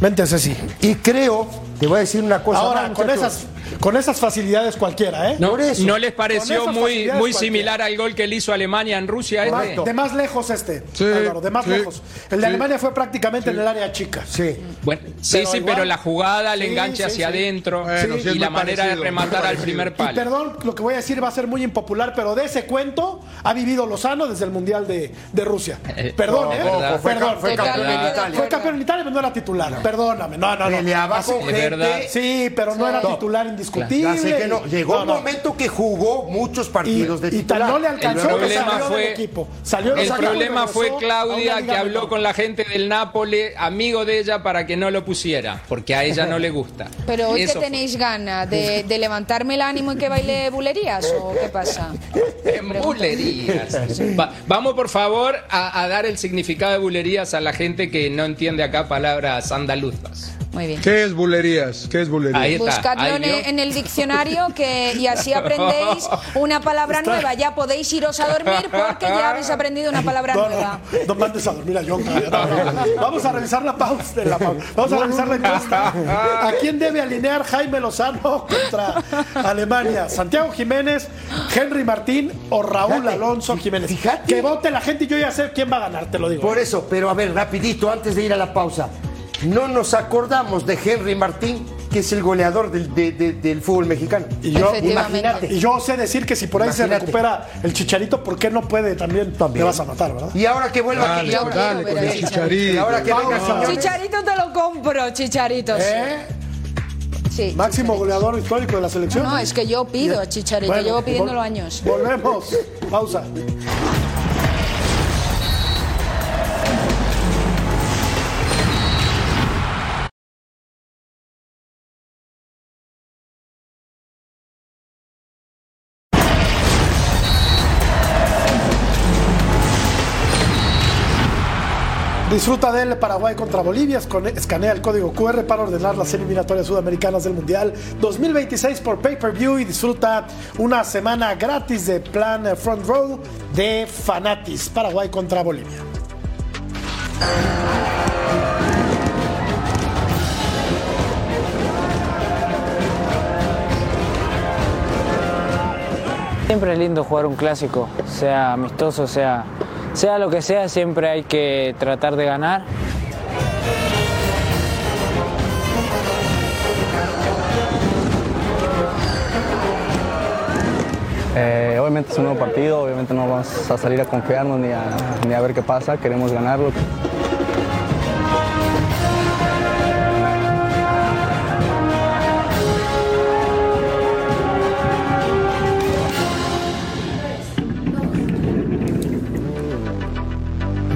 Vente, Ceci. y creo, te voy a decir una cosa Ahora, más, con esas, con esas facilidades cualquiera, ¿eh? ¿No. ¿no les pareció muy, muy cualquiera. similar al gol que le hizo Alemania en Rusia? este? Correcto. De más lejos este, Sí, Álvaro, de más sí, lejos. El de sí. Alemania fue prácticamente en el área chica. Sí. Bueno, sí, Pero sí, igual- pero la jugada le Sí, engancha sí, hacia sí. adentro Bueno, y la manera de rematar al primer Y palo. perdón, lo que voy a decir va a ser muy impopular, pero de ese cuento ha vivido Lozano desde el Mundial de, de Rusia. Perdón, no, ¿eh? verdad. Fue, Perdón. fue campeón en Italia. Fue campeón en Italia, pero no era titular. Perdóname. No, no, no. Peleaba con gente. Sí, pero no era titular indiscutible. Ya sé que no. Llegó No, un no. momento que jugó muchos Y, partidos de y titular. tal no le El alcanzó que problema salió fue, del equipo. Salió el equipo y problema fue Claudia que habló con la gente del Nápoles, amigo de ella, para que no lo pusiera, porque a ella no le gusta. Pero hoy Eso que tenéis ganas de, de levantarme el ánimo y que baile bulerías o qué pasa. [laughs] En bulerías. Va- vamos por favor a, a dar el significado de bulerías a la gente que no entiende acá palabras andaluzas. Muy bien. ¿Qué es bulerías? ¿Qué es bulerías? Ahí está. Buscadlo en, en el diccionario que, y así [laughs] aprendéis una palabra nueva. Ya podéis iros a dormir porque ya habéis aprendido una palabra No, nueva. no, no mandes a dormir a John. Vamos a revisar la pausa. de la pausa. Vamos a revisar la encuesta. ¿A quién debe alinear Jaime Lozano contra Alemania? ¿Santiago Jiménez, Henry Martín o Raúl Fíjate, Alonso Jiménez? fíjate. Que vote la gente y yo ya sé quién va a ganar, te lo digo. Por eso, pero a ver, rapidito, antes de ir a la pausa. No nos acordamos de Henry Martín, que es el goleador del, de- de- del fútbol mexicano. Y yo, imagínate. y yo sé decir que si por ahí Imagínate. se recupera el chicharito, ¿por qué no puede también? También. Me vas a matar, ¿verdad? Y ahora que vuelva Dale, y ahora, dale, con el a chicharito. y ahora que venga. Quiñones. Chicharito te lo compro, Chicharito. sí. ¿Eh? Sí. Máximo goleador histórico de la selección. No, es que yo pido a Chicharito, Bueno, llevo pidiéndolo vol- años. Volvemos. Pausa. Disfruta del Paraguay contra Bolivia, escanea el código QR para ordenar las eliminatorias sudamericanas del Mundial 2026 por pay-per-view y disfruta una semana gratis de plan Front Row de Fanatis, Paraguay contra Bolivia. Siempre es lindo jugar un clásico, sea amistoso, sea, sea lo que sea, siempre hay que tratar de ganar. Eh, obviamente es un nuevo partido, obviamente no vamos a salir a confiarnos ni a, ni a ver qué pasa, queremos ganarlo.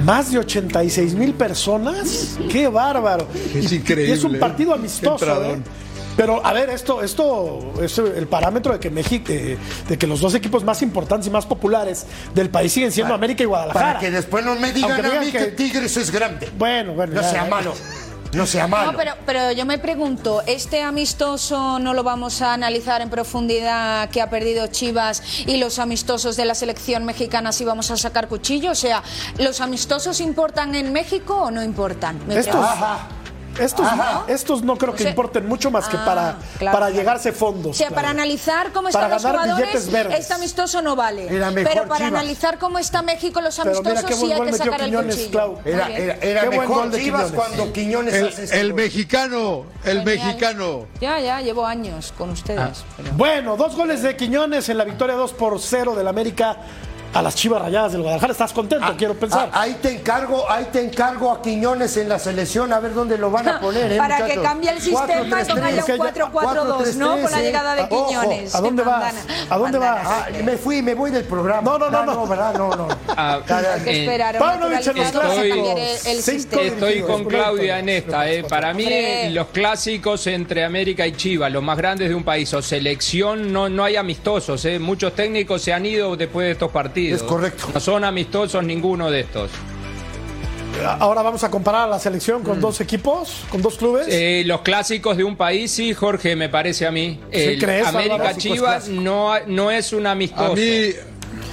Más de 86 mil personas. ¡Qué bárbaro! Es increíble, y es un ¿eh? partido amistoso. ¿eh? Pero a ver, esto, esto es el parámetro de que México, de que los dos equipos más importantes y más populares del país siguen siendo América y Guadalajara. Para que después no me digan a mí que... Tigres es grande. Bueno, bueno. No ya, sea malo. No sea malo. No, pero, pero yo me pregunto, ¿este amistoso no lo vamos a analizar en profundidad que ha perdido Chivas y los amistosos de la selección mexicana si vamos a sacar cuchillo? O sea, ¿los amistosos importan en México o no importan? Me Estos. Estos, Ajá. estos no creo que O sea- importen mucho más que Ah, para, claro, para claro. llegarse fondos. O sea, para analizar cómo Para están los ganar jugadores, billetes verdes. este amistoso no vale. Era mejor Pero para Chivas. analizar cómo está México los amistosos qué buen sí hay que sacar el cuchillo. Era, era, era Qué buen mejor gol de Chivas Quiñones. cuando Quiñones El, hace el mexicano, el Genial. mexicano. Ya, ya, llevo años con ustedes. pero- Bueno, dos goles de Quiñones en la victoria 2 por 0 del América a las Chivas Rayadas del Guadalajara. ¿Estás contento? Quiero pensar. Ah, ahí te encargo, ahí te encargo a Quiñones en la selección a ver dónde lo van a [laughs] poner. ¿eh, Para que cambie el sistema, 4-3-3. ponga ya un Que ya- 4-4-2, ¿no? Con la 4-3-3, llegada de ¿eh? Ojo, Quiñones. ¿a dónde de vas? ¿A dónde vas? Ah, me fui, me voy del programa. No, no, no, Ah, no. ¿verdad? No, no. Ah, eh, Paunovic en los clásicos. Estoy con. Claudia en esta. eh. Para mí, los clásicos entre América y Chivas, los más grandes de un país, o selección, no, no hay amistosos. eh. Muchos técnicos se han ido después de estos partidos. Es correcto. No son amistosos ninguno de estos. Ahora vamos a comparar a la selección Mm. con dos equipos, con dos clubes. Eh, los clásicos de un país, sí, Jorge, me parece a mí. El crees, América Álvaro? Chivas no, no es un amistoso. A mí,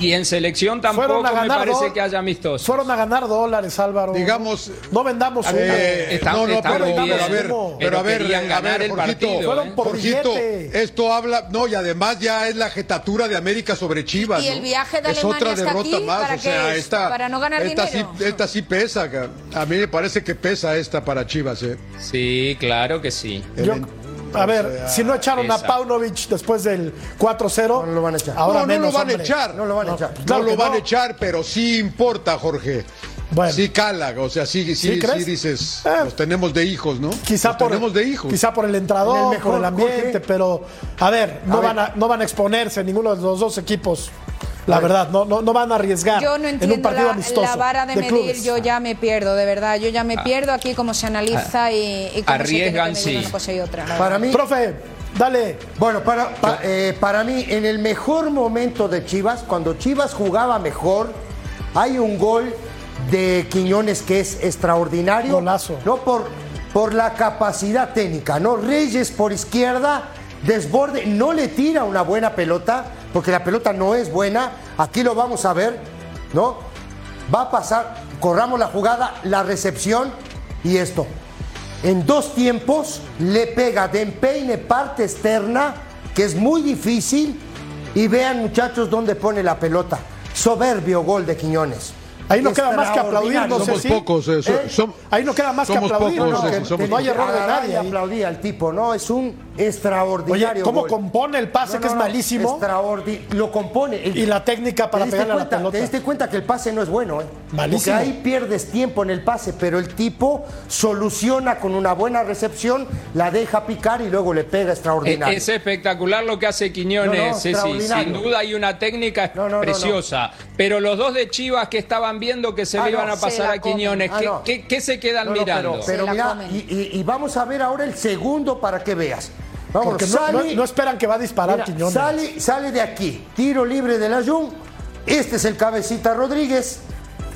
Y en selección tampoco Fueron a me ganar parece que haya amistosos. Fueron a ganar dólares, Álvaro. Digamos- No vendamos humo. Eh, Está- no, no, está pero, muy pero bien. a ver, Pero pero a ver, a ver, el Jorgito, partido, Fueron ¿eh? por Jorgito, esto habla, no, y además ya es la jetatura de América sobre Chivas. Y el ¿no? viaje de es Alemania otra hasta derrota aquí, más, ¿para o sea, es? esta, ¿Para no ganar esta dinero? Sí, esta sí pesa, a mí me parece que pesa esta para Chivas, eh. Sí, claro que sí. Yo- a ver, si no echaron a. Paunovic después del 4-0. No lo van a echar. Ahora no, no menos, lo van hombre. a echar. No lo van a echar. claro no lo que van no. a echar, pero sí importa, Jorge. Bueno. Sí cala, o sea, sí, sí, ¿Sí dices, Eh. los tenemos de hijos, ¿no? Quizá Los por, tenemos de hijos. quizá por el entrador, En el mejor, por el ambiente, Jorge. pero a ver, no, A ver. van a, no van a exponerse ninguno de los dos equipos. La verdad, no, no, no van a arriesgar Yo no en un entiendo partido la, amistoso. la vara de, medir, clubes. yo ya me pierdo, de verdad, yo ya me pierdo aquí cómo se analiza y, y cómo se tiene que Arriesgan, medir sí. una cosa y otra. Para verdad. mí, Profe, dale. Bueno, para, pa- eh, para mí, en el mejor momento de Chivas, cuando Chivas jugaba mejor, hay un gol de Quiñones que es extraordinario. Golazo. No por, por la capacidad técnica, ¿no? Reyes por izquierda, desborde, no le tira una buena pelota, porque la pelota no es buena. Aquí lo vamos a ver, ¿no? Va a pasar, corramos la jugada, la recepción y esto. En dos tiempos le pega de empeine parte externa, que es muy difícil, y vean muchachos dónde pone la pelota. Soberbio gol de Quiñones. Ahí no queda más que aplaudir, no sé Somos si- pocos, eh, so- ¿Eh? Ahí no queda más que somos aplaudir, pocos, ¿no? eh, Que- somos que no hay error de nadie. y ahí. aplaudí al tipo, ¿no? Es un Oye, extraordinario ¿cómo gol. compone el pase No, que no, es no, malísimo? extraordi- Lo compone. El- Y la técnica para ¿Te diste pegarle a la cuenta? pelota. Te diste cuenta que el pase no es bueno, ¿eh? Malísimo. Porque ahí pierdes tiempo en el pase, pero el tipo soluciona con una buena recepción, la deja picar y luego le pega Es, extraordinario. es espectacular lo que hace Quiñones, No, no, Ceci. extraordinario. Sin duda hay una técnica No, no, no, no. preciosa. Pero los dos de Chivas que estaban viendo que se Ah, le no, iban a se pasar a Quiñones, comen. ¿qué, Ah, no. qué- qué se quedan No, no, mirando? pero, pero Se mira, y, y- y vamos a ver ahora el segundo para que veas. Vamos, Porque no, sale, no- no esperan que va a disparar mira, Quiñones. sale, sale de aquí, tiro libre de la Jun. Este es el cabecita Rodríguez.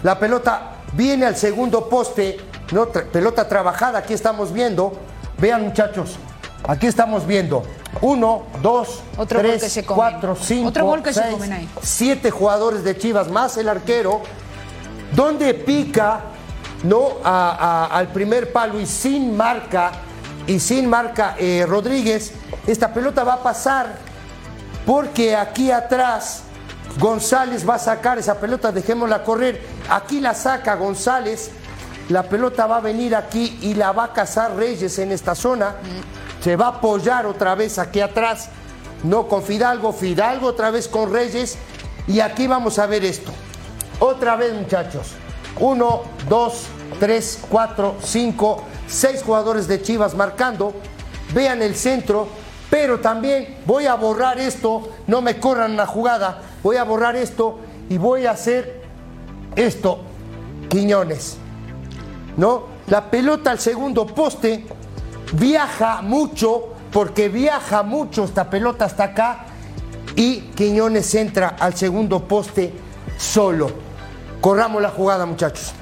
La pelota viene al segundo poste, no, Tra- pelota trabajada, aquí estamos viendo. Vean muchachos, aquí estamos viendo. Uno, dos, Otro gol tres, que se comen. cuatro, cinco, Otro gol que se seis, comen ahí. siete jugadores de Chivas más el arquero donde pica no a- a- al primer palo y sin marca y sin marca eh, Rodríguez esta pelota va a pasar porque aquí atrás González va a sacar esa pelota dejémosla correr. Aquí la saca González la pelota va a venir aquí y la va a cazar Reyes en esta zona. Se va a apoyar otra vez aquí atrás no con Fidalgo Fidalgo otra vez con Reyes y aquí vamos a ver esto otra vez, muchachos. Uno, dos, tres, cuatro, cinco, seis jugadores de Chivas marcando. Vean el centro, pero también voy a borrar esto. No me corran la jugada. Voy a borrar esto y voy a hacer esto. Quiñones. ¿No? La pelota al segundo poste viaja mucho, porque viaja mucho esta pelota hasta acá, y Quiñones entra al segundo poste solo. Corramos la jugada, muchachos.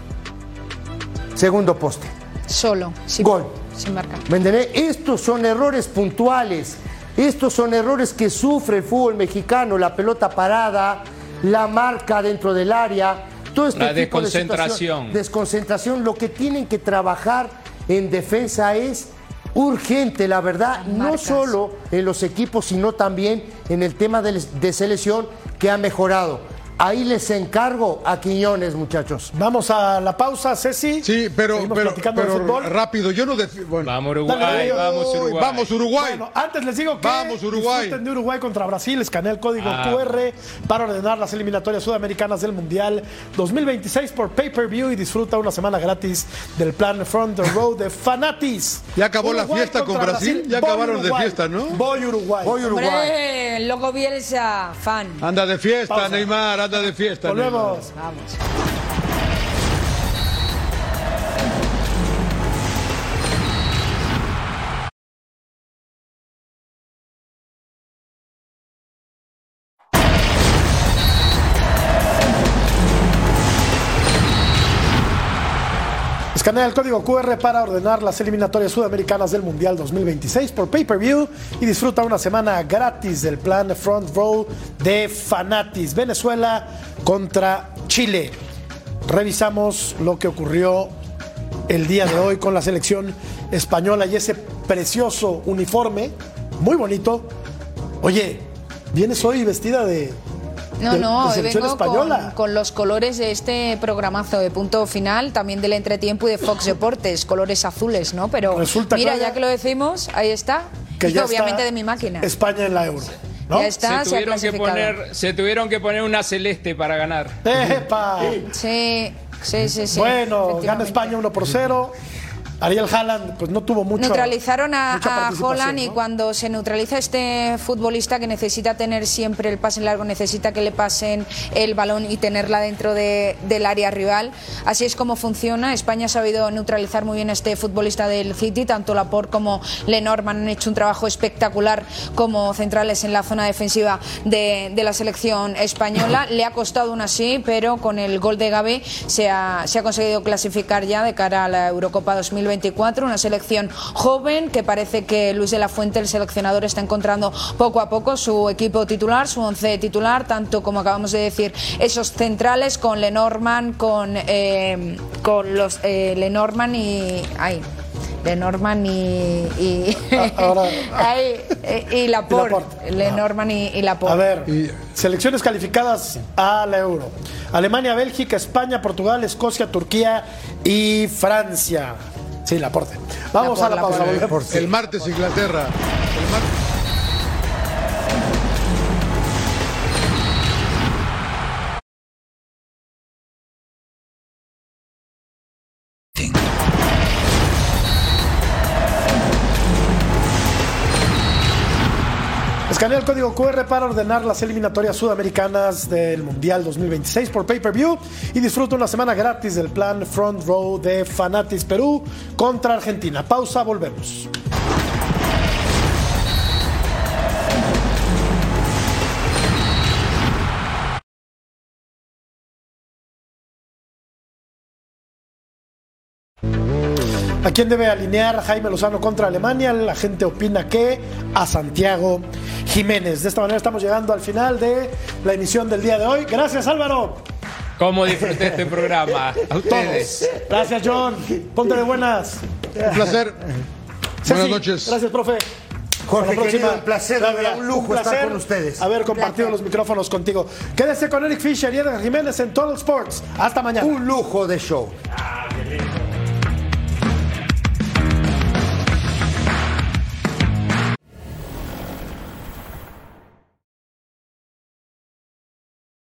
Segundo poste. Solo. Sin, Gol. Sin marcar. ¿Me entendés? Estos son errores puntuales. Estos son errores que sufre el fútbol mexicano. La pelota parada, la marca dentro del área. Todo este La tipo de desconcentración. situación- desconcentración. Lo que tienen que trabajar en defensa es urgente, la verdad, no marcas. solo en los equipos, sino también en el tema de, de selección que ha mejorado. Ahí les encargo a Quiñones, muchachos. Vamos a la pausa, Ceci. Sí, pero, pero, pero fútbol. rápido, yo no defiendo. Bueno, Vamos Uruguay, Dale, vamos Uruguay. Vamos Uruguay. Bueno, antes les digo que Vamos, Uruguay. disfruten de Uruguay contra Brasil, escanea el código Ah. QR para ordenar las eliminatorias sudamericanas del Mundial 2026 por pay-per-view y disfruta una semana gratis del plan Front the Road de Fanatis. Ya acabó la fiesta con Brasil, ya Voy acabaron de fiesta, ¿no? Voy Uruguay. Voy Uruguay. Hombre, loco Bielsa, fan. Anda de fiesta, Pausa. Neymar, anda de fiesta. Vamos. Escanea el código QR para ordenar las eliminatorias sudamericanas del Mundial 2026 por pay-per-view y disfruta una semana gratis del plan Front Row de Fanatis. Venezuela contra Chile. Revisamos lo que ocurrió el día de hoy con la selección española y ese precioso uniforme, muy bonito. Oye, vienes hoy vestida de, No, de- no, de hoy selección vengo española. con, con los colores de este programazo de punto final, también del entretiempo y de Fox Deportes, colores azules, ¿no? Pero Resulta, mira, ya que lo decimos, ahí está. que y ya obviamente está de mi máquina. España en la Euro. ¿no? Ya está, se, se ha tuvieron que clasificado. poner, se tuvieron que poner una celeste para ganar. ¡Epa! Sí, sí, sí, sí. bueno, gana. España 1 por 0. Ariel Haaland, pues no tuvo mucho. Neutralizaron a, Holland y cuando se neutraliza este futbolista que necesita tener siempre el pase largo, necesita que le pasen el balón y tenerla dentro de- del área rival. Así es como funciona. España ha sabido neutralizar muy bien a este futbolista del City, tanto Laporte como Lenormand han hecho un trabajo espectacular como centrales en la zona defensiva de, de la selección española. Le ha costado aún así, pero con el gol de Gabe se ha, se ha conseguido clasificar ya de cara a la Eurocopa 2024. Una selección joven que parece que Luis de la Fuente, el seleccionador, está encontrando poco a poco su equipo titular, su once titular, tanto como acabamos de decir, esos centrales con Lenormand, con, eh, con los eh, Lenormand y. Ay, Lenormand y. y Ah, ahora- [laughs] Ay, eh, y Laporte. Laporte. Lenormand y, y Laporte. A ver, selecciones calificadas a la Euro. Alemania, Bélgica, España, Portugal, Escocia, Turquía y Francia. Sí, la aporte. Vamos a la pausa. El martes Inglaterra. El mar- Escanea el código QR para ordenar las eliminatorias sudamericanas del Mundial 2026 por pay-per-view y disfruta una semana gratis del plan Front Row de Fanatis Perú contra Argentina. Pausa, volvemos. Quién debe alinear Jaime Lozano contra Alemania? La gente opina que a Santiago Jiménez. De esta manera estamos llegando al final de la emisión del día de hoy. Gracias Álvaro. ¿Cómo disfruté este programa? [laughs] A ustedes. Todos. Gracias John. Ponte de buenas. Un placer. Ceci, Buenas noches. Gracias, profe. Jorge, Hasta la próxima. querido, un placer, de verdad, un lujo estar con ustedes. Haber compartido los micrófonos contigo. Quédese con Eric Fisher y Edgar Jiménez en Total Sports. Hasta mañana. Un lujo de show. Ah,